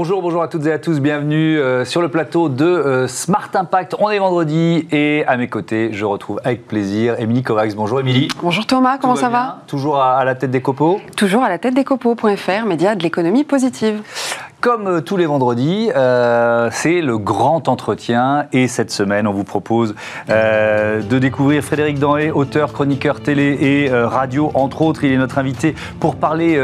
Bonjour, bonjour à toutes et à tous, bienvenue euh, sur le plateau de euh, Smart Impact. On est vendredi et à mes côtés, je retrouve avec plaisir Émilie Kovacs. Bonjour Émilie. Bonjour Thomas, comment ça va, Toujours à, à, la tête des copeaux Toujours à la tête des copeaux.fr, média de l'économie positive. Comme euh, tous les vendredis, euh, c'est le grand entretien et cette semaine, on vous propose euh, de découvrir Frédéric Danhé, auteur, chroniqueur télé et radio, entre autres. Il est notre invité pour parler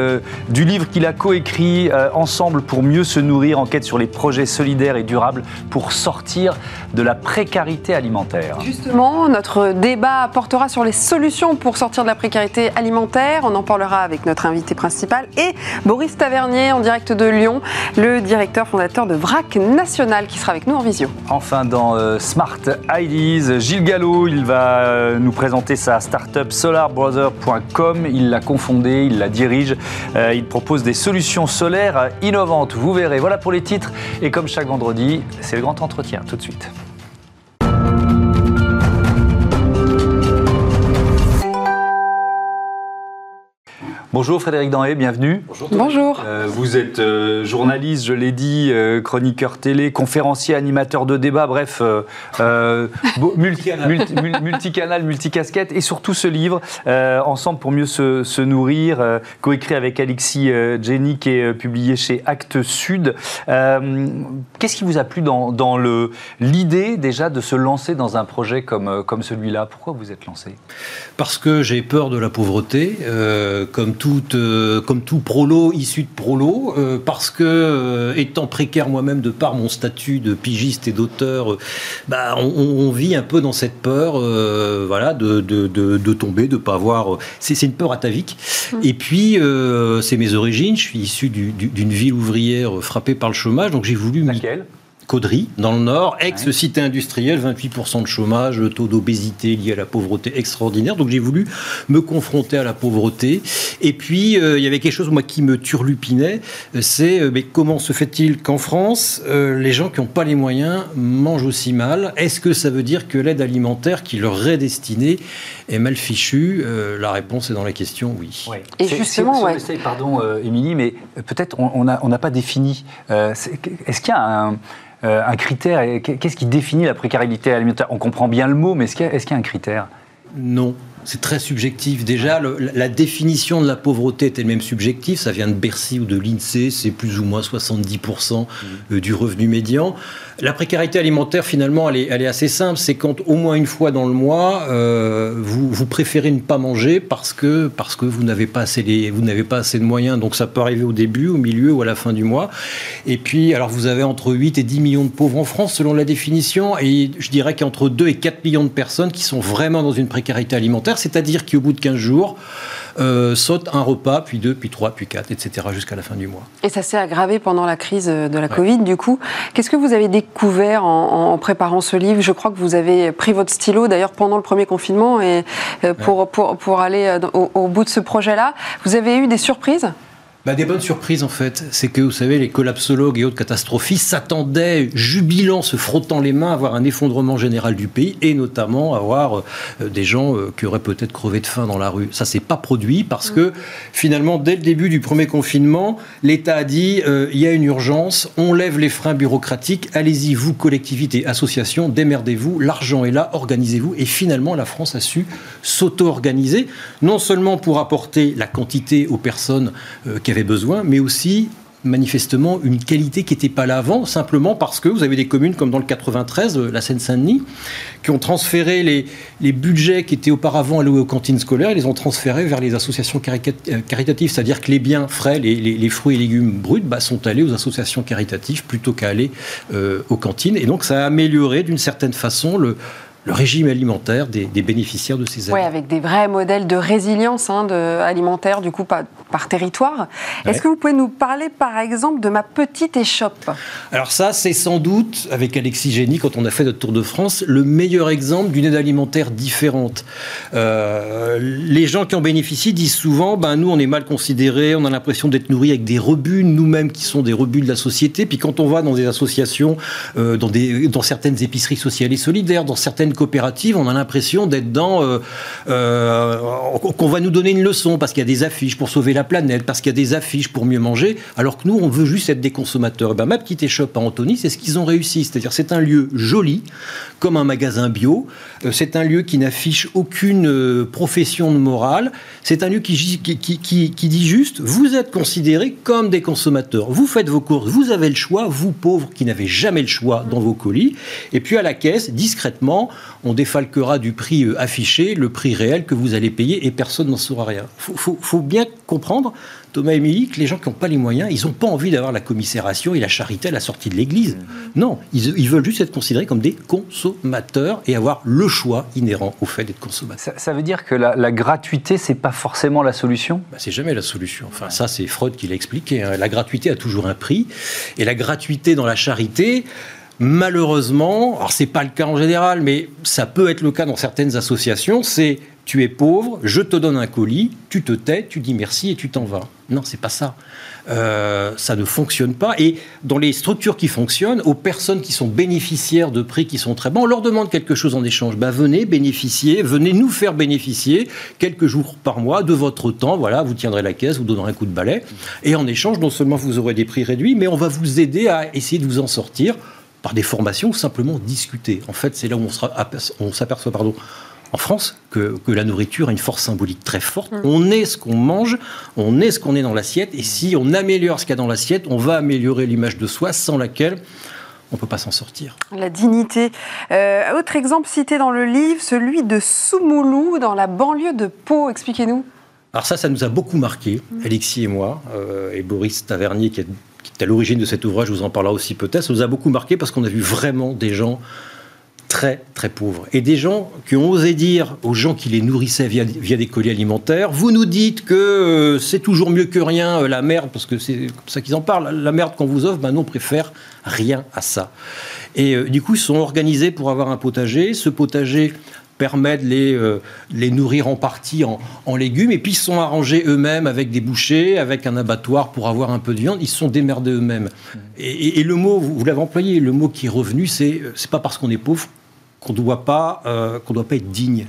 du livre qu'il a coécrit Ensemble pour mieux se nourrir, enquête sur les projets solidaires et durables pour sortir de la précarité alimentaire. Justement, notre débat portera sur les solutions pour sortir de la précarité alimentaire. On en parlera avec notre invité principal et Boris Tavernier en direct de Lyon le directeur fondateur de VRAC National qui sera avec nous en visio. Enfin, dans euh, Smart Ideas, Gilles Gallo, il va euh, nous présenter sa start-up solarbrother.com. Il l'a confondée, il la dirige. Euh, il propose des solutions solaires innovantes. Vous verrez. Voilà pour les titres. Et comme chaque vendredi, c'est le grand entretien. Tout de suite. Bonjour Frédéric Danhé, bienvenue. Bonjour. Bonjour. Euh, vous êtes euh, journaliste, je l'ai dit, euh, chroniqueur télé, conférencier, animateur de débat, bref, multicanal, multi, multicanal, multicasquette, et surtout ce livre, Ensemble pour mieux se, se nourrir, coécrit avec Alexis Jenny, qui est publié chez Actes Sud. Qu'est-ce qui vous a plu dans, dans l'idée déjà de se lancer dans un projet comme, comme celui-là? Pourquoi vous êtes lancé? Parce que j'ai peur de la pauvreté, comme tout euh, comme tout prolo issu de prolo, euh, parce que, euh, étant précaire moi-même de par mon statut de pigiste et d'auteur, bah, on, on, vit un peu dans cette peur voilà, de, de, de, de, tomber, de pas avoir. C'est une peur atavique. Mmh. Et puis, c'est mes origines. Je suis issu d'une du, ville ouvrière frappée par le chômage, donc j'ai voulu. Laquelle? Caudry, dans le Nord, ex-cité industrielle, 28% de chômage, taux d'obésité lié à la pauvreté extraordinaire. Donc j'ai voulu me confronter à la pauvreté. Et puis, euh, il y avait quelque chose, moi, qui me turlupinait, euh, c'est euh, mais comment se fait-il qu'en France, euh, les gens qui n'ont pas les moyens mangent aussi mal? Est-ce que ça veut dire que l'aide alimentaire qui leur est destinée est mal fichue? Euh, La réponse est dans la question oui. Ouais. Et justement, si, si ouais. pardon, Émilie, mais peut-être on n'a on pas défini. Est-ce qu'il y a un euh, un critère Qu'est-ce qui définit la précarité alimentaire? On comprend bien le mot, mais est-ce qu'il y, a un critère? Non. C'est très subjectif. Déjà, la définition de la pauvreté est elle-même subjective. Ça vient de Bercy ou de l'INSEE. C'est plus ou moins 70% mmh. du revenu médian. La précarité alimentaire, finalement, elle est, assez simple. C'est quand au moins une fois dans le mois, euh, vous, préférez ne pas manger parce que, parce que vous n'avez pas, assez les, vous n'avez pas assez de moyens. Donc ça peut arriver au début, au milieu ou à la fin du mois. Et puis, alors vous avez entre 8 et 10 millions de pauvres en France, selon la définition. Et je dirais qu'entre 2 et 4 millions de personnes qui sont vraiment dans une précarité alimentaire, c'est-à-dire qui, au bout de 15 jours, euh, saute un repas, puis deux, puis trois, puis quatre, etc., jusqu'à la fin du mois. Et ça s'est aggravé pendant la crise de la ouais. Covid, du coup. Qu'est-ce que vous avez découvert en, en, préparant ce livre? Je crois que vous avez pris votre stylo, d'ailleurs, pendant le premier confinement, et, euh, pour, ouais. pour, pour, aller euh, au, au bout de ce projet-là. Vous avez eu des surprises? Bah, des bonnes surprises en fait. C'est que vous savez, les collapsologues et autres catastrophistes s'attendaient, jubilant, se frottant les mains, à avoir un effondrement général du pays et notamment avoir euh, des gens euh, qui auraient peut-être crevé de faim dans la rue. Ça s'est pas produit parce que finalement, dès le début du premier confinement, l'État a dit euh, il y a une urgence, on lève les freins bureaucratiques, allez-y, vous, collectivités, associations, démerdez-vous, l'argent est là, organisez-vous. Et finalement, la France a su s'auto-organiser, non seulement pour apporter la quantité aux personnes qui avaient besoin, mais aussi manifestement une qualité qui n'était pas là avant, simplement parce que vous avez des communes comme dans le 93, la Seine-Saint-Denis, qui ont transféré les, les, budgets qui étaient auparavant alloués aux cantines scolaires, ils les ont transférés vers les associations caritatives, c'est-à-dire que les biens frais, les, fruits et légumes bruts, bah, sont allés aux associations caritatives plutôt qu'à aller euh, aux cantines. Et donc ça a amélioré d'une certaine façon le, le régime alimentaire des, des, bénéficiaires de ces aides. Oui, avec des vrais modèles de résilience hein, de, alimentaire, du coup, par, par territoire. Ouais. Est-ce que vous pouvez nous parler, par exemple, de ma petite échoppe? Alors ça, c'est sans doute, avec Alexis Génie, quand on a fait notre Tour de France, le meilleur exemple d'une aide alimentaire différente. Euh, les gens qui en bénéficient disent souvent, ben, nous, on est mal considérés, on a l'impression d'être nourris avec des rebuts, nous-mêmes qui sont des rebuts de la société. Puis quand on va dans des associations, euh, dans, des, dans certaines épiceries sociales et solidaires, dans certaines une coopérative, on a l'impression d'être dans euh, euh, qu'on va nous donner une leçon parce qu'il y a des affiches pour sauver la planète, parce qu'il y a des affiches pour mieux manger, alors que nous, on veut juste être des consommateurs. Et ben, ma petite échoppe à Anthony, c'est ce qu'ils ont réussi. C'est-à-dire, c'est un lieu joli, comme un magasin bio. Euh, c'est un lieu qui n'affiche aucune profession de morale. C'est un lieu qui dit juste, vous êtes considérés comme des consommateurs. Vous faites vos courses, vous avez le choix, vous pauvres qui n'avez jamais le choix dans vos colis. Et puis à la caisse, discrètement, on défalquera du prix euh, affiché le prix réel que vous allez payer et personne n'en saura rien. Il faut, bien comprendre, Thomas et Émilie, que les gens qui n'ont pas les moyens, ils n'ont pas envie d'avoir la commisération et la charité à la sortie de l'église. Mmh. Non, ils, veulent juste être considérés comme des consommateurs et avoir le choix inhérent au fait d'être consommateur. Ça, veut dire que la, gratuité, c'est pas forcément la solution? Bah, C'est jamais la solution. Enfin, ça, c'est Freud qui l'a expliqué. Hein. La gratuité a toujours un prix. Et la gratuité dans la charité, Malheureusement, alors c'est pas le cas en général, mais ça peut être le cas dans certaines associations, c'est tu es pauvre, je te donne un colis, tu te tais, tu dis merci et tu t'en vas. Non, c'est pas ça. Euh, ça ne fonctionne pas. Et dans les structures qui fonctionnent, aux personnes qui sont bénéficiaires de prix qui sont très bons, on leur demande quelque chose en échange. Ben, venez bénéficier, venez nous faire bénéficier quelques jours par mois de votre temps. Voilà, vous tiendrez la caisse, vous donnerez un coup de balai. Et en échange, non seulement vous aurez des prix réduits, mais on va vous aider à essayer de vous en sortir par des formations ou simplement discuter. En fait, c'est là où on s'aperçoit pardon, en France que, la nourriture a une force symbolique très forte. Mm. On est ce qu'on mange, on est ce qu'on est dans l'assiette, et si on améliore ce qu'il y a dans l'assiette, on va améliorer l'image de soi sans laquelle on ne peut pas s'en sortir. La dignité. Euh, autre exemple cité dans le livre, celui de Soumoulou, dans la banlieue de Pau. Expliquez-nous. Alors ça, ça nous a beaucoup marqué, mm. Alexis et moi, euh, et Boris Tavernier, qui est à l'origine de cet ouvrage, je vous en parlera aussi peut-être, ça nous a beaucoup marqué parce qu'on a vu vraiment des gens très très pauvres. Et des gens qui ont osé dire aux gens qui les nourrissaient via, des colis alimentaires, vous nous dites que euh, c'est toujours mieux que rien, euh, la merde, parce que c'est comme ça qu'ils en parlent, la merde qu'on vous offre, ben non, on préfère rien à ça. Et euh, du coup, ils sont organisés pour avoir un potager. Ce potager permet de les, euh, les nourrir en partie en, légumes, et puis ils sont arrangés eux-mêmes avec des bouchers, avec un abattoir pour avoir un peu de viande, ils se sont démerdés eux-mêmes. Et, le mot, vous, l'avez employé, le mot qui est revenu, c'est c'est pas parce qu'on est pauvre qu'on doit, pas, euh, qu'on doit pas être digne.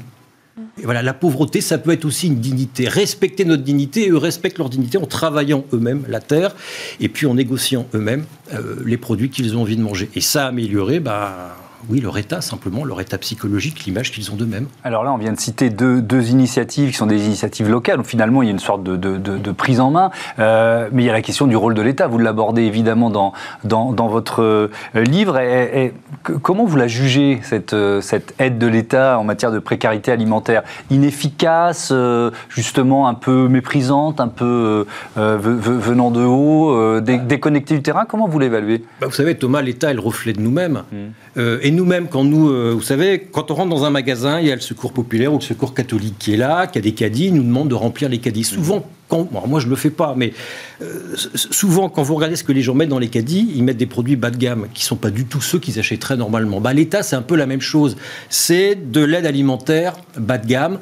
Et voilà, la pauvreté, ça peut être aussi une dignité. Respecter notre dignité, eux respectent leur dignité en travaillant eux-mêmes la terre et puis en négociant eux-mêmes euh, les produits qu'ils ont envie de manger. Et ça, améliorer, bah, oui, leur état, simplement, leur état psychologique, l'image qu'ils ont d'eux-mêmes. Alors là, on vient de citer deux, initiatives qui sont des initiatives locales, où finalement il y a une sorte de, prise en main, euh, mais il y a la question du rôle de l'État. Vous l'abordez évidemment dans, dans, votre euh, livre. Et, comment vous la jugez, cette, euh, cette aide de l'État en matière de précarité alimentaire? Inefficace, justement un peu méprisante, un peu venant de haut, déconnectée du terrain? Comment vous l'évaluez? Bah, Vous savez, Thomas, l'État est le reflet de nous-mêmes. Mmh. Et nous-mêmes, quand nous, euh, vous savez, quand on rentre dans un magasin, il y a le secours populaire ou le secours catholique qui est là, qui a des caddies, nous demande de remplir les caddies. Souvent, quand, moi je ne le fais pas, mais euh, souvent quand vous regardez ce que les gens mettent dans les caddies, ils mettent des produits bas de gamme qui ne sont pas du tout ceux qu'ils achèteraient normalement. Bah, L'État, c'est un peu la même chose. C'est de l'aide alimentaire bas de gamme.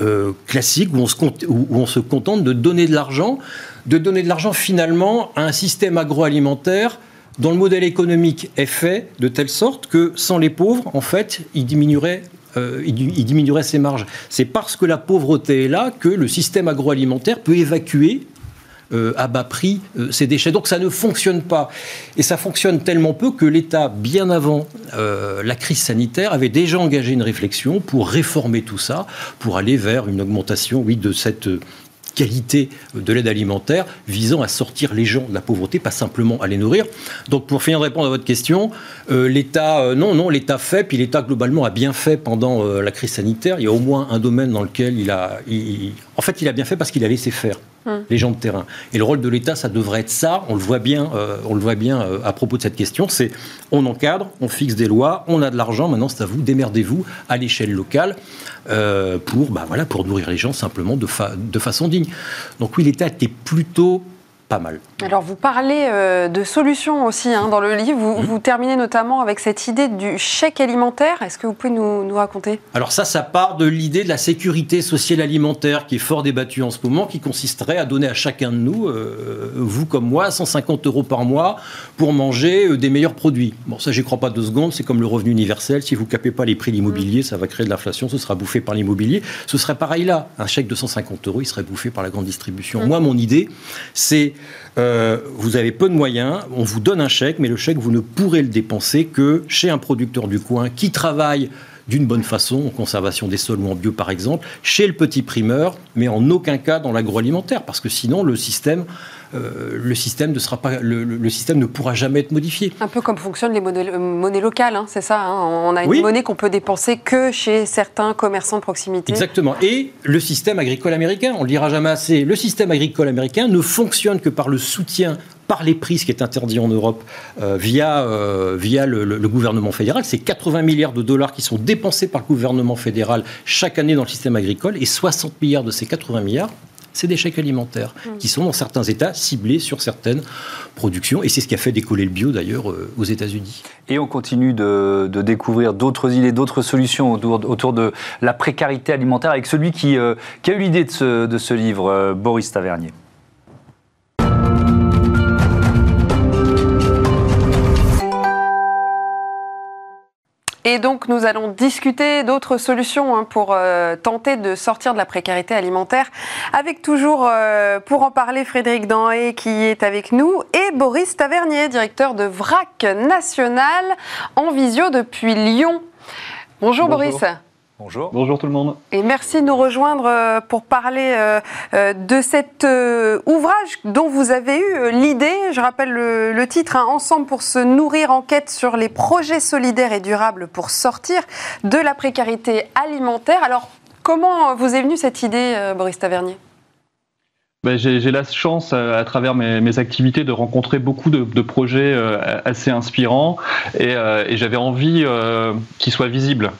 Euh, classique où on se contente de donner de l'argent, de donner de l'argent finalement à un système agroalimentaire dont le modèle économique est fait de telle sorte que sans les pauvres, en fait, il diminuerait euh, ses marges. C'est parce que la pauvreté est là que le système agroalimentaire peut évacuer euh, à bas prix euh, ses déchets. Donc ça ne fonctionne pas. Et ça fonctionne tellement peu que l'État, bien avant la crise sanitaire, avait déjà engagé une réflexion pour réformer tout ça, pour aller vers une augmentation, oui, de cette qualité de l'aide alimentaire visant à sortir les gens de la pauvreté, pas simplement à les nourrir. Donc pour finir de répondre à votre question, euh, l'État, euh, non, non, l'État fait, puis l'État globalement a bien fait pendant euh, la crise sanitaire. Il y a au moins un domaine dans lequel il a, en fait, il a bien fait parce qu'il a laissé faire. Hum. les gens de terrain. Et le rôle de l'État, ça devrait être ça. On le voit bien, on le voit bien à propos de cette question. C'est on encadre, on fixe des lois, on a de l'argent. Maintenant, c'est à vous, démerdez-vous à l'échelle locale. Euh, pour, bah voilà, pour nourrir les gens simplement de, de façon digne. Donc oui, l'État était plutôt pas mal. Alors vous parlez euh, de solutions aussi hein, dans le livre. Vous, vous, terminez notamment avec cette idée du chèque alimentaire. Est-ce que vous pouvez nous, nous raconter? Alors ça, ça part de l'idée de la sécurité sociale alimentaire qui est fort débattue en ce moment, qui consisterait à donner à chacun de nous, euh, vous comme moi, 150 euros par mois pour manger euh, des meilleurs produits. Bon, ça, j'y crois pas deux secondes. C'est comme le revenu universel. Si vous capez pas les prix de l'immobilier, ça va créer de l'inflation. Ce sera bouffé par l'immobilier. Ce serait pareil là. Un chèque de 150 euros, il serait bouffé par la grande distribution. Mmh. Moi, mon idée, c'est euh, vous avez peu de moyens, on vous donne un chèque, mais le chèque, vous ne pourrez le dépenser que chez un producteur du coin qui travaille d'une bonne façon, en conservation des sols ou en bio par exemple, chez le petit primeur, mais en aucun cas dans l'agroalimentaire, parce que sinon le système euh, le, système ne sera pas, le, système ne pourra jamais être modifié. Un peu comme fonctionnent les monnaies, euh, locales, hein, c'est ça hein. On a une monnaie qu'on peut dépenser que chez certains commerçants de proximité. Exactement. Et le système agricole américain, on ne le dira jamais assez, le système agricole américain ne fonctionne que par le soutien par les prix, ce qui est interdit en Europe, euh, via, via le, le, gouvernement fédéral. C'est 80 milliards de dollars qui sont dépensés par le gouvernement fédéral chaque année dans le système agricole, et 60 milliards de ces 80 milliards c'est des chèques alimentaires mmh. qui sont dans certains États ciblés sur certaines productions. Et c'est ce qui a fait décoller le bio d'ailleurs euh, aux États-Unis. Et on continue de, découvrir d'autres idées, d'autres solutions autour, de la précarité alimentaire avec celui qui, euh, a eu l'idée de ce, livre, euh, Boris Tavernier. Et donc nous allons discuter d'autres solutions hein, pour euh, tenter de sortir de la précarité alimentaire avec toujours euh, pour en parler Frédéric Danhé qui est avec nous et Boris Tavernier, directeur de VRAC National en visio depuis Lyon. Bonjour. Boris. Bonjour. Bonjour tout le monde. Et merci de nous rejoindre euh, pour parler euh, euh, de cet ouvrage dont vous avez eu l'idée. Je rappelle le, titre, hein, Ensemble pour se nourrir, enquête sur les projets solidaires et durables pour sortir de la précarité alimentaire. Alors, comment vous est venue cette idée, Boris Tavernier? Ben, j'ai la chance, à, travers mes, activités, de rencontrer beaucoup de, projets euh, assez inspirants et, euh, j'avais envie euh, qu'ils soient visibles.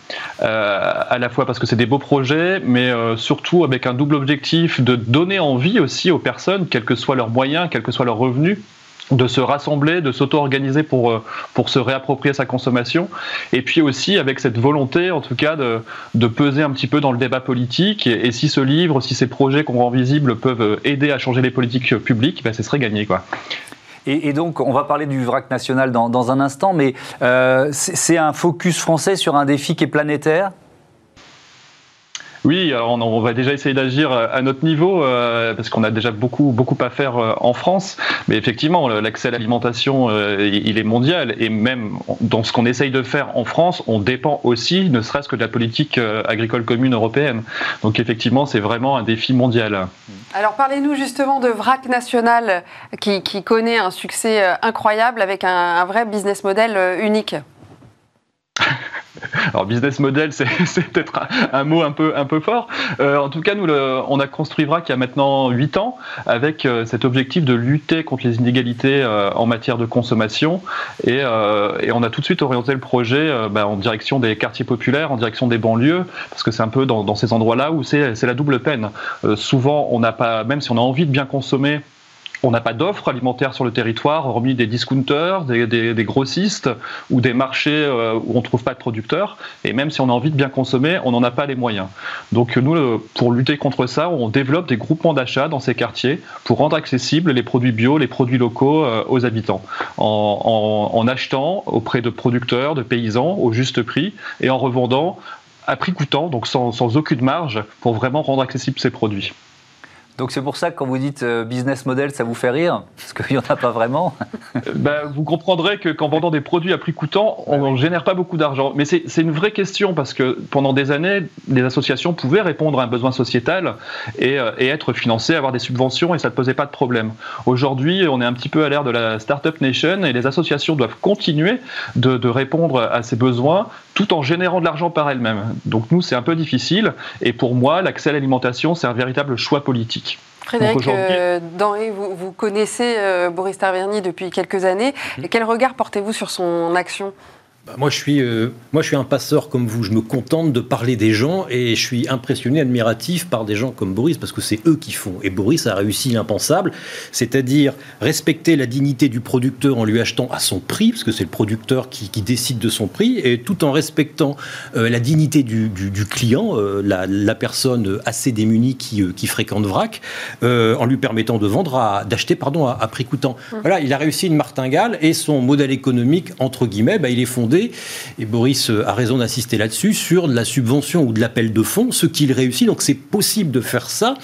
à la fois parce que c'est des beaux projets, mais surtout avec un double objectif de donner envie aussi aux personnes, quels que soient leurs moyens, quels que soient leurs revenus, de se rassembler, de s'auto-organiser pour, euh, pour se réapproprier sa consommation, et puis aussi avec cette volonté, en tout cas, de, de peser un petit peu dans le débat politique. Et, si ce livre, si ces projets qu'on rend visibles peuvent aider à changer les politiques publiques, ben, ce serait gagné. Quoi. Et, donc, on va parler du vrac national dans, dans un instant, mais euh, c'est un focus français sur un défi qui est planétaire? Oui, on, va déjà essayer d'agir à notre niveau euh, parce qu'on a déjà beaucoup beaucoup à faire euh, en France. Mais effectivement, l'accès à l'alimentation, euh, il est mondial et même dans ce qu'on essaye de faire en France, on dépend aussi, ne serait-ce que de la politique agricole commune européenne. Donc effectivement, c'est vraiment un défi mondial. Alors parlez-nous justement de VRAC National qui, connaît un succès incroyable avec un vrai business model unique. Alors business model, c'est peut-être un, mot un peu, un peu fort. Euh, en tout cas, nous, on a construit VRAC il y a maintenant 8 ans avec euh, cet objectif de lutter contre les inégalités euh, en matière de consommation. Et, on a tout de suite orienté le projet bah, en direction des quartiers populaires, en direction des banlieues, parce que c'est un peu dans, dans ces endroits-là où c'est la double peine. souvent, on n'a pas, même si on a envie de bien consommer, on n'a pas d'offres alimentaires sur le territoire, hormis des discounters, des, grossistes ou des marchés euh, où on ne trouve pas de producteurs. Et même si on a envie de bien consommer, on n'en a pas les moyens. Donc nous, pour lutter contre ça, on développe des groupements d'achat dans ces quartiers pour rendre accessibles les produits bio, les produits locaux euh, aux habitants, en, achetant auprès de producteurs, de paysans au juste prix et en revendant à prix coûtant, donc sans aucune marge, pour vraiment rendre accessibles ces produits. Donc c'est pour ça que quand vous dites euh, business model, ça vous fait rire Parce qu'il n'y en a pas vraiment ben, Vous comprendrez que qu'en vendant des produits à prix coûtant, on ne génère pas beaucoup d'argent. Mais c'est une vraie question parce que pendant des années, les associations pouvaient répondre à un besoin sociétal et, euh, et être financées, avoir des subventions et ça ne posait pas de problème. Aujourd'hui, on est un petit peu à l'ère de la Startup Nation et les associations doivent continuer de, de répondre à ces besoins tout en générant de l'argent par elles-mêmes. Donc nous, c'est un peu difficile. Et pour moi, l'accès à l'alimentation, c'est un véritable choix politique. Frédéric euh, vous, connaissez euh, Boris Taverny depuis quelques années. Quel regard portez-vous sur son action? Bah, moi, je suis, euh, moi, je suis un passeur comme vous. Je me contente de parler des gens et je suis impressionné, admiratif par des gens comme Boris parce que c'est eux qui font. Et Boris a réussi l'impensable, c'est-à-dire respecter la dignité du producteur en lui achetant à son prix, parce que c'est le producteur qui, décide de son prix, et tout en respectant euh, la dignité du, client, euh, la, personne assez démunie qui, qui fréquente VRAC, en lui permettant de vendre, d'acheter pardon, à, prix coûtant. Mmh. Voilà, il a réussi une martingale et son modèle économique entre guillemets, bah, il est fondé et Boris a raison d'insister là-dessus, sur de la subvention ou de l'appel de fonds, ce qu'il réussit. Donc c'est possible de faire ça.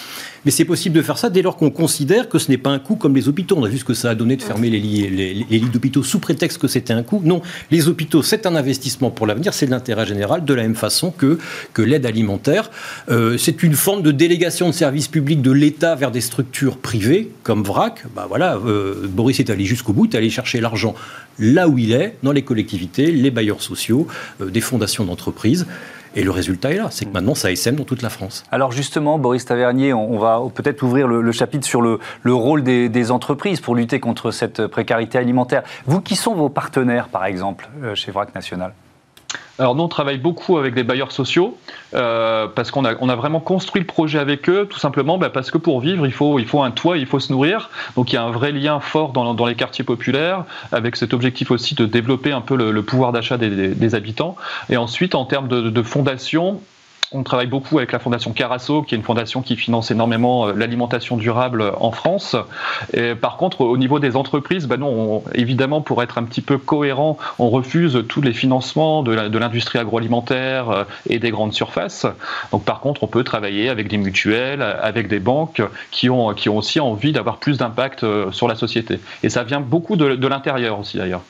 Mais c'est possible de faire ça dès lors qu'on considère que ce n'est pas un coût comme les hôpitaux. On a vu ce que ça a donné de fermer les lits, les, d'hôpitaux sous prétexte que c'était un coût. Non, les hôpitaux, c'est un investissement pour l'avenir, c'est de l'intérêt général, de la même façon que, que l'aide alimentaire. Euh, c'est une forme de délégation de services publics de l'État vers des structures privées, comme VRAC. Bah voilà, euh, Boris est allé jusqu'au bout, il est allé chercher l'argent là où il est, dans les collectivités, les bailleurs sociaux, euh, des fondations d'entreprises. Et le résultat est là, c'est que maintenant ça SM dans toute la France. Alors justement, Boris Tavernier, on va peut-être ouvrir le, chapitre sur le, rôle des, entreprises pour lutter contre cette précarité alimentaire. Vous, qui sont vos partenaires, par exemple, euh, chez VRAC National? Alors nous, on travaille beaucoup avec des bailleurs sociaux euh, parce qu'on a, on a vraiment construit le projet avec eux, tout simplement bah, parce que pour vivre, il faut, il faut un toit, il faut se nourrir. Donc il y a un vrai lien fort dans, les quartiers populaires, avec cet objectif aussi de développer un peu le, pouvoir d'achat des, habitants. Et ensuite, en termes de, de fondation, on travaille beaucoup avec la fondation Carasso, qui est une fondation qui finance énormément euh, l'alimentation durable en France. Et par contre, au niveau des entreprises, ben non, évidemment, pour être un petit peu cohérent, on refuse tous les financements de l'industrie agroalimentaire euh, et des grandes surfaces. Donc, par contre, on peut travailler avec des mutuelles, avec des banques qui ont, qui ont aussi envie d'avoir plus d'impact euh, sur la société. Et ça vient beaucoup de, de l'intérieur aussi, d'ailleurs.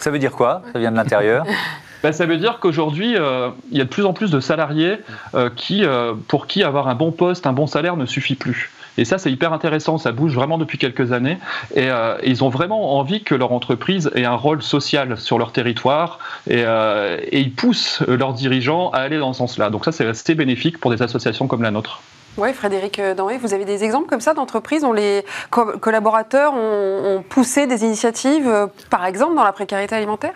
Ça veut dire quoi? Ça vient de l'intérieur? Ben, ça veut dire qu'aujourd'hui, euh, il y a de plus en plus de salariés euh, qui, euh, pour qui avoir un bon poste, un bon salaire ne suffit plus. Et ça, c'est hyper intéressant, ça bouge vraiment depuis quelques années. Et, ils ont vraiment envie que leur entreprise ait un rôle social sur leur territoire. Et, ils poussent leurs dirigeants à aller dans ce sens-là. Donc ça, c'est assez bénéfique pour des associations comme la nôtre. Oui, Frédéric Danré, vous avez des exemples comme ça d'entreprises dont les collaborateurs ont poussé des initiatives, par exemple, dans la précarité alimentaire?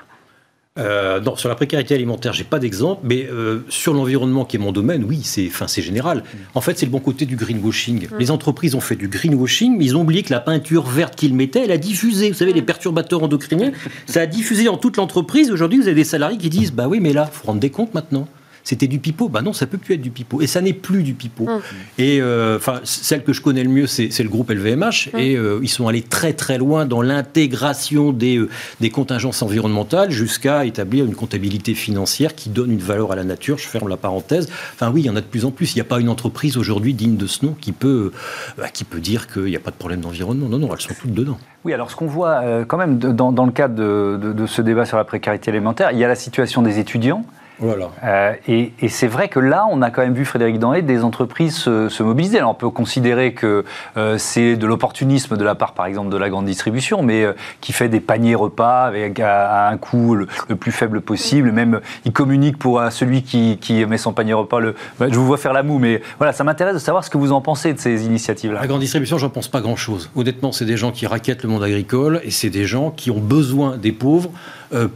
Euh, non, sur la précarité alimentaire, j'ai pas d'exemple, mais euh, sur l'environnement qui est mon domaine, oui, c'est, enfin, c'est général. En fait, c'est le bon côté du greenwashing. Mm. Les entreprises ont fait du greenwashing, mais ils ont oublié que la peinture verte qu'ils mettaient, elle a diffusé. Vous savez, les perturbateurs endocriniens, ça a diffusé dans toute l'entreprise. Aujourd'hui, vous avez des salariés qui disent, bah oui, mais là, faut rendre des comptes maintenant c'était du pipeau. Bah non, ça peut plus être du pipeau. Et ça n'est plus du pipeau. Hum. Et euh, enfin, celle que je connais le mieux, c'est le groupe LVMH. Hum. Et euh, ils sont allés très très loin dans l'intégration des, euh, des contingences environnementales jusqu'à établir une comptabilité financière qui donne une valeur à la nature. Je ferme la parenthèse. Enfin oui, il y en a de plus en plus. Il n'y a pas une entreprise aujourd'hui digne de ce nom qui peut, bah, qui peut dire qu'il n'y a pas de problème d'environnement. Non, non, elles sont toutes dedans. Oui, alors ce qu'on voit quand même dans, dans, le cadre de, de, de, ce débat sur la précarité alimentaire, il y a la situation des étudiants. Euh, et, c'est vrai que là, on a quand même vu, Frédéric Danlé, des entreprises se, mobiliser. Alors, on peut considérer que euh, c'est de l'opportunisme de la part, par exemple, de la grande distribution, mais euh, qui fait des paniers repas avec, à, un coût le, plus faible possible. Même, il communique pour celui qui, met son panier repas. Le, bah, je vous vois faire la moue, mais voilà, ça m'intéresse de savoir ce que vous en pensez de ces initiatives-là. La grande distribution, j'en pense pas grand-chose. Honnêtement, c'est des gens qui raquettent le monde agricole et c'est des gens qui ont besoin des pauvres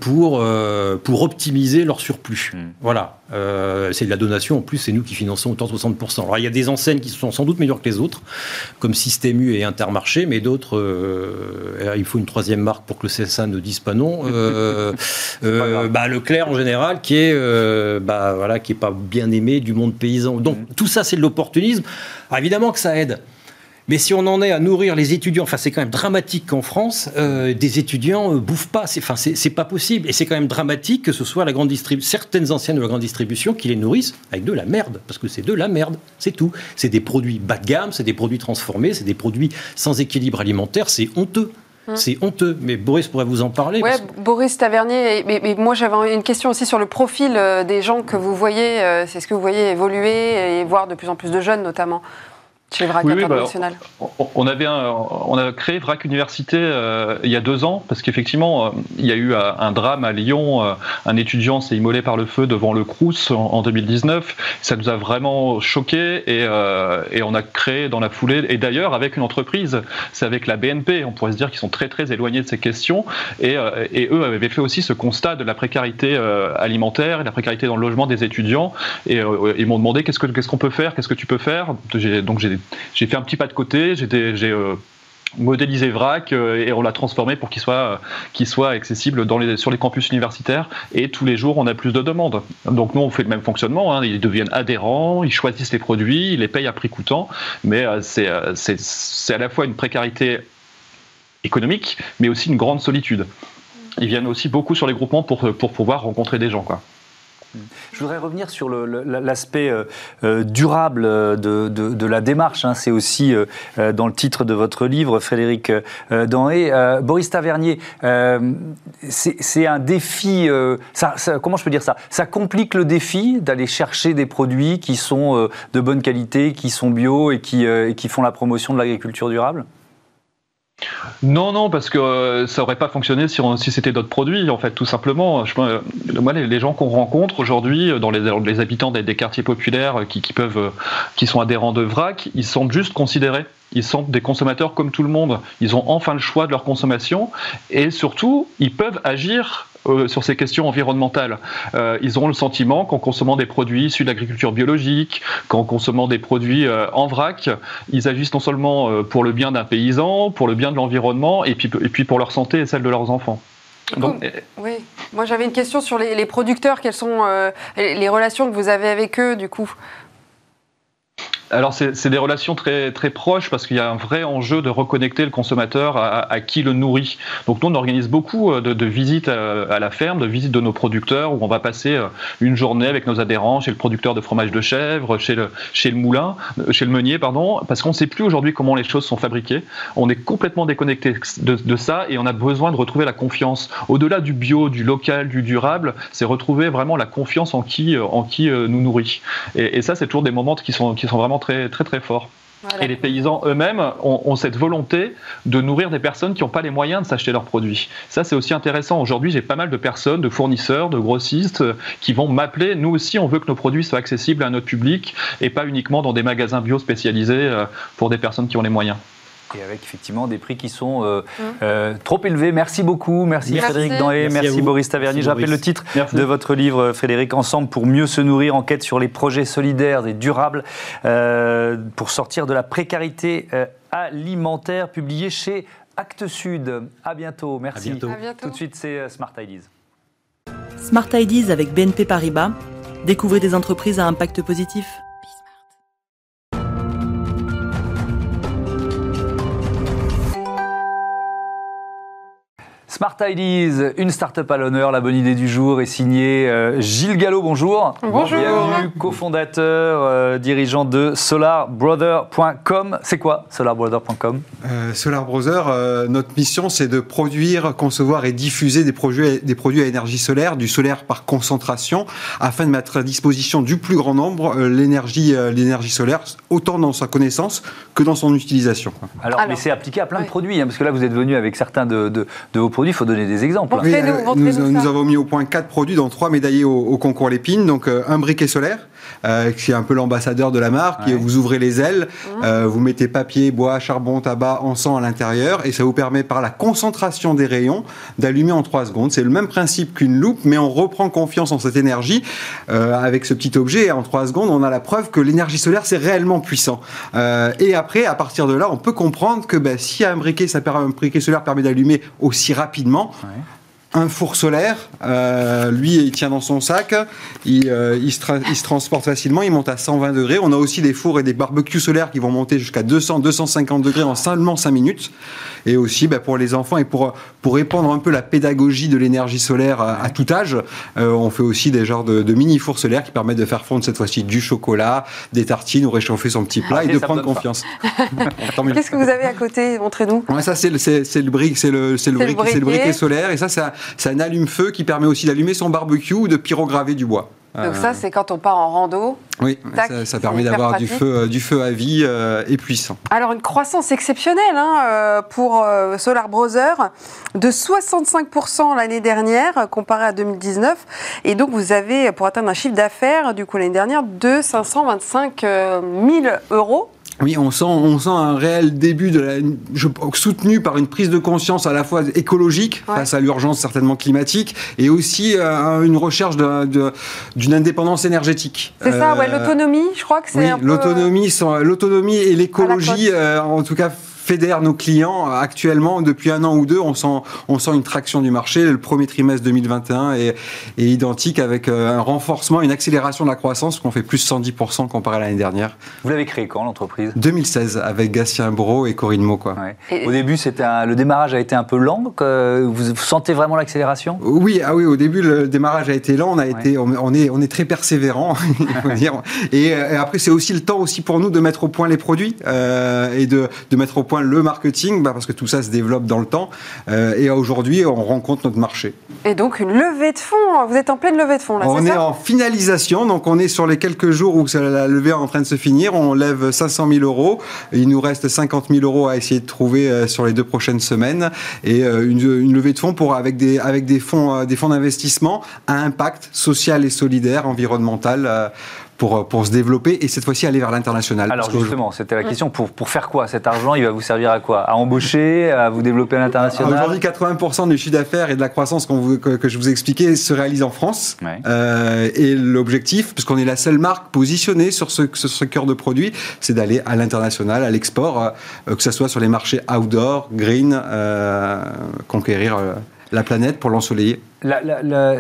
pour, euh, pour optimiser leur surplus. Hmm. Voilà. Euh, c'est de la donation. En plus, c'est nous qui finançons autant de 60%. Alors, il y a des enseignes qui sont sans doute meilleures que les autres, comme Système U et Intermarché, mais d'autres, il faut une troisième marque pour que le CSA ne dise pas non. bah, Leclerc, en général, qui est, bah, voilà, qui est pas bien aimé du monde paysan. Donc, hmm. tout ça, c'est de l'opportunisme. évidemment que ça aide. Mais si on en est à nourrir les étudiants, enfin c'est quand même dramatique qu'en France, euh, des étudiants euh, bouffent pas. C'est, enfin c'est, pas possible. Et c'est quand même dramatique que ce soit la grande distribution, certaines anciennes de la grande distribution qui les nourrissent avec de la merde, parce que c'est de la merde, c'est tout. C'est des produits bas de gamme, c'est des produits transformés, c'est des produits sans équilibre alimentaire, c'est honteux. Hum. C'est honteux, mais Boris pourrait vous en parler. Oui, Boris Tavernier, mais, moi j'avais une question aussi sur le profil euh, des gens que vous voyez, c'est ce que vous voyez évoluer et voir de plus en plus de jeunes notamment. Chez VRAC Oui, oui, bah, International On, avait un- on a créé VRAC Université euh, il y a deux ans parce qu'effectivement euh, il y a eu euh, un drame à Lyon. un étudiant s'est immolé par le feu devant le Crous en, en 2019. Ça nous a vraiment choqué et, euh, et on a créé dans la foulée et d'ailleurs avec une entreprise, c'est avec la BNP. On pourrait se dire qu'ils sont très très éloignés de ces questions et, euh, et eux avaient fait aussi ce constat de la précarité alimentaire et la précarité dans le logement des étudiants et ils m'ont demandé qu'est-ce que qu'est-ce qu'on peut faire, qu'est-ce que tu peux faire. Donc j'ai j'ai fait un petit pas de côté, j'ai euh, modélisé VRAC euh, et on l'a transformé pour qu'il soit, euh, accessible sur les campus universitaires et tous les jours on a plus de demandes. Donc nous on fait le même fonctionnement, hein. ils deviennent adhérents, ils choisissent les produits, ils les payent à prix coûtant, mais c'est à la fois une précarité économique mais aussi une grande solitude. Ils viennent aussi beaucoup sur les groupements pour, pour pouvoir rencontrer des gens. Quoi. Je voudrais revenir sur l'aspect euh, euh, durable euh, de, la démarche. hein. C'est aussi dans le titre de votre livre, Frédéric euh, Boris Tavernier, c'est un défi. comment je peux dire ça? Ça complique le défi d'aller chercher des produits qui sont de bonne qualité, qui sont bio et qui font la promotion de l'agriculture durable? Non, non, parce que euh, ça aurait pas fonctionné si, c'était d'autres produits, en fait, tout simplement. Euh, les, gens qu'on rencontre aujourd'hui, euh, dans les, habitants des, quartiers populaires qui, qui sont adhérents de VRAC, ils sont juste considérés. Ils sont des consommateurs comme tout le monde. Ils ont enfin le choix de leur consommation et surtout, ils peuvent agir euh, sur ces questions environnementales. Euh, ils auront le sentiment qu'en consommant des produits issus de l'agriculture biologique, qu'en consommant des produits euh, en vrac, ils agissent non seulement pour le bien d'un paysan, pour le bien de l'environnement, et puis, et puis pour leur santé et celle de leurs enfants. Donc, Oui, moi j'avais une question sur les, les producteurs, quelles sont les relations que vous avez avec eux du coup? Alors c'est des relations très très proches parce qu'il y a un vrai enjeu de reconnecter le consommateur à, qui le nourrit. Donc nous on organise beaucoup euh, de, visites à, à la ferme, de visites de nos producteurs où on va passer euh, une journée avec nos adhérents chez le producteur de fromage de chèvre, chez le chez le moulin, euh, chez le meunier pardon, parce qu'on ne sait plus aujourd'hui comment les choses sont fabriquées. On est complètement déconnecté de, ça et on a besoin de retrouver la confiance. Au-delà du bio, du local, du durable, c'est retrouver vraiment la confiance en qui euh, en qui euh, nous nourrit. Et, et ça c'est toujours des moments qui sont qui sont vraiment très très très. Voilà. Et les paysans eux-mêmes ont, ont cette volonté de nourrir des personnes qui n'ont pas les moyens de s'acheter leurs produits. Ça, c'est aussi intéressant. Aujourd'hui, j'ai pas mal de personnes, de fournisseurs, de grossistes, euh, qui vont m'appeler. Nous aussi, on veut que nos produits soient accessibles à notre public et pas uniquement dans des magasins bio spécialisés euh, pour des personnes qui ont les moyens. Et avec effectivement des prix qui sont euh, Mmh. euh, trop élevés. Merci beaucoup. Merci, Merci. Frédéric Danhé. Merci. Boris Tavernier. Je rappelle le titre Merci. de votre livre, euh, Frédéric, Ensemble pour mieux se nourrir, enquête sur les projets solidaires et durables euh, pour sortir de la précarité euh, alimentaire, publié chez Actes Sud. À bientôt. Merci. À bientôt. À bientôt. Tout de suite, c'est Smart Ideas. Smart Ideas avec BNP Paribas. Découvrez des entreprises à impact positif. Smart Ideas, une start-up à l'honneur. La bonne idée du jour est signée euh, Gilles Gallo. Bonjour. Bonjour. Bienvenue, cofondateur, euh, dirigeant de solarbrother.com. C'est quoi solarbrother.com Euh, Solar Brother, euh, notre mission, c'est de produire, concevoir et diffuser des produits, des produits à énergie solaire, du solaire par concentration, afin de mettre à disposition du plus grand nombre euh, l'énergie, euh, l'énergie solaire, autant dans sa connaissance que dans son utilisation. Alors, Alors, mais c'est appliqué à plein de produits, hein, parce que là, vous êtes venu avec certains de, de- de vos produits. Il faut donner des exemples. Nous, avons mis au point quatre produits, dont trois médaillés au, au concours Lépine. Donc, euh, un briquet solaire, euh, qui est un peu l'ambassadeur de la marque. Ouais. Et vous ouvrez les ailes, Mmh. euh, vous mettez papier, bois, charbon, tabac, encens à l'intérieur, et ça vous permet, par la concentration des rayons, d'allumer en 3 secondes. C'est le même principe qu'une loupe, mais on reprend confiance en cette énergie euh, avec ce petit objet. Et en 3 secondes, on a la preuve que l'énergie solaire, c'est réellement puissant. Euh, et après, à partir de là, on peut comprendre que ben, si un briquet, ça per- un briquet solaire permet d'allumer aussi rapidement, Ouais. Un four solaire, euh, lui, il tient dans son sac, il, euh, il, se tra- il se transporte facilement, il monte à 120 degrés. On a aussi des fours et des barbecues solaires qui vont monter jusqu'à 200-250 degrés en seulement 5 minutes. Et aussi, bah, pour les enfants et pour, pour répandre un peu la pédagogie de l'énergie solaire à, à tout âge, euh, on fait aussi des genres de, de mini fours solaires qui permettent de faire fondre cette fois-ci du chocolat, des tartines ou réchauffer son petit plat Ah, et de ça prendre confiance. Qu'est-ce que vous avez à côté Montrez-nous? Ouais, ça c'est le, c'est, c'est le brique, c'est le, c'est le C'est le briquet, c'est le briquet. solaire et ça c'est un, c'est un allume-feu qui permet aussi d'allumer son barbecue ou de pyrograver du bois. Donc ça, c'est quand on part en rando. Oui, Tac, ça, permet d'avoir du feu, euh, du feu à vie euh, et puissant. Alors une croissance exceptionnelle hein, euh, pour Solar Brother de 65% l'année dernière comparé à 2019 et donc vous avez pour atteindre un chiffre d'affaires du coup l'année dernière de 525 000 euros. Oui, on sent, on sent un réel début de la, je, soutenu par une prise de conscience à la fois écologique Ouais. face à l'urgence certainement climatique et aussi euh, une recherche d'une indépendance énergétique. C'est ça, ouais, Euh, l'autonomie, je crois que c'est Oui, un peu... l'autonomie, l'autonomie et l'écologie, euh, en tout cas, fédèrent nos clients. Actuellement, depuis un an ou deux, on sent, on sent une traction du marché. Le premier trimestre 2021 est, est identique avec euh, un renforcement, une accélération de la croissance, qu'on fait plus 110% comparé à l'année dernière. Vous l'avez créé quand l'entreprise? 2016, avec Gatien Bro et Corinne Mo, quoi. Ouais. Et- Au début, c'était un- le démarrage a été un peu lent. que vous, vous sentez vraiment l'accélération? Oui, ah oui, au début le démarrage a été lent, on a été, on, on est, on est très persévérant, il faut dire. Et, et après c'est aussi le temps aussi pour nous de mettre au point les produits euh, et de, de mettre au point le marketing, bah, parce que tout ça se développe dans le temps. Euh, et aujourd'hui, on rencontre notre marché. Et donc une levée de fonds, vous êtes en pleine levée de fonds là, on est ça en finalisation, donc on est sur les quelques jours où la levée est en train de se finir. On lève 500 000 euros. Il nous reste 50 000 euros à essayer de trouver euh, sur les deux prochaines semaines et euh, une, une levée de fonds pour avec des avec des fonds des fonds d'investissement à impact social et solidaire, environnemental. Euh, pour, pour se développer et cette fois-ci aller vers l'international. Alors Parce que justement, c'était la question. Pour, pour faire quoi? Cet argent, il va vous servir à quoi? À embaucher À vous développer à l'international? Aujourd'hui, 80% du chiffre d'affaires et de la croissance vous- que, que je vous ai expliqué se réalise en France. Ouais. Euh, et l'objectif, puisqu'on est la seule marque positionnée sur ce, sur ce cœur de produit, c'est d'aller à l'international, à l'export, euh, que ce soit sur les marchés outdoor, green, euh, conquérir euh, la planète pour l'ensoleiller.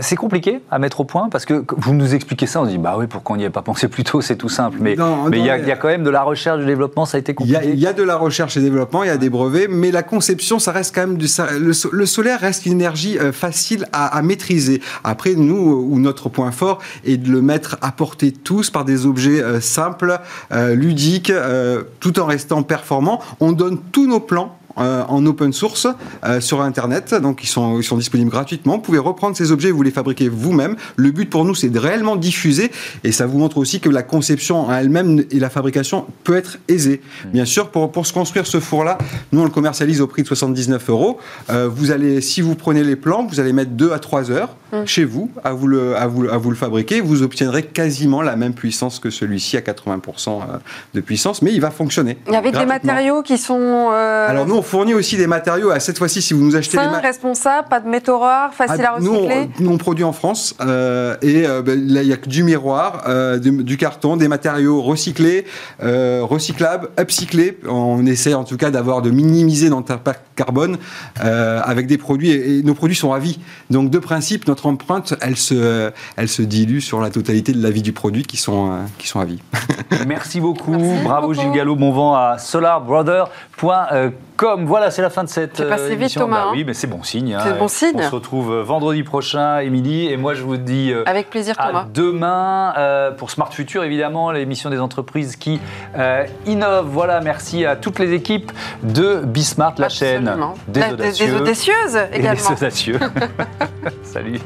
C'est compliqué à mettre au point parce que vous nous expliquez ça, on se dit bah oui, pourquoi on n'y a pas pensé plus tôt, c'est tout simple. Mais il y, y a quand même de la recherche, du développement, ça a été compliqué. il y a de la recherche et développement, il y a des brevets, mais la conception, ça reste quand même du, ça- le, so- le solaire reste une énergie euh, facile à, à maîtriser. Après, nous, où notre point fort est de le mettre à portée de tous par des objets euh, simples, euh, ludiques, tout en restant performants. On donne tous nos plans. Euh, en open source euh, sur internet. Donc ils sont ils sont disponibles gratuitement. Vous pouvez reprendre ces objets et vous les fabriquer vous-même. Le but pour nous c'est de réellement diffuser. Et ça vous montre aussi que la conception en elle-même et la fabrication peut être aisée. Bien sûr pour, pour se construire ce four là nous on le commercialise au prix de 79 euros. Euh, vous allez si vous prenez les plans vous allez mettre 2 à 3 heures chez vous à vous le à vous, à vous le fabriquer. Vous obtiendrez quasiment la même puissance que celui-ci à 80% euh, de puissance mais il va fonctionner Il y avait des matériaux qui sont euh, alors nous on fournit aussi des matériaux à cette fois-ci si vous nous achetez les sains, ma- responsables, pas de métaux rares, faciles à ah, nous, recycler. on, nous, on produit en France euh, et euh, ben, là, il y a que du miroir, euh, du, du carton, des matériaux recyclés, euh, recyclables, upcyclés. On essaie en tout cas d'avoir de minimiser notre impact carbone euh, avec des produits et, et nos produits sont à vie. Donc de principe, notre empreinte, elle se, elle se dilue sur la totalité de la vie du produit qui sont, euh, qui sont à vie. Merci beaucoup. Merci Bravo beaucoup. Gilles Gallo. Bon vent à solarbrother.com. Voilà, c'est la fin de cette C'est passé euh, vite, émission. Thomas, Bah hein. oui, mais c'est bon signe. hein. C'est bon signe. On se retrouve euh, vendredi prochain, Émilie. Et moi, je vous dis. euh, Avec plaisir, à Thomas. demain euh, pour Smart Future, évidemment, l'émission des entreprises qui euh, innovent. Voilà, merci à toutes les équipes de Bismart, la chaîne des La- audacieux. des audacieuses et des également. audacieux. Salut.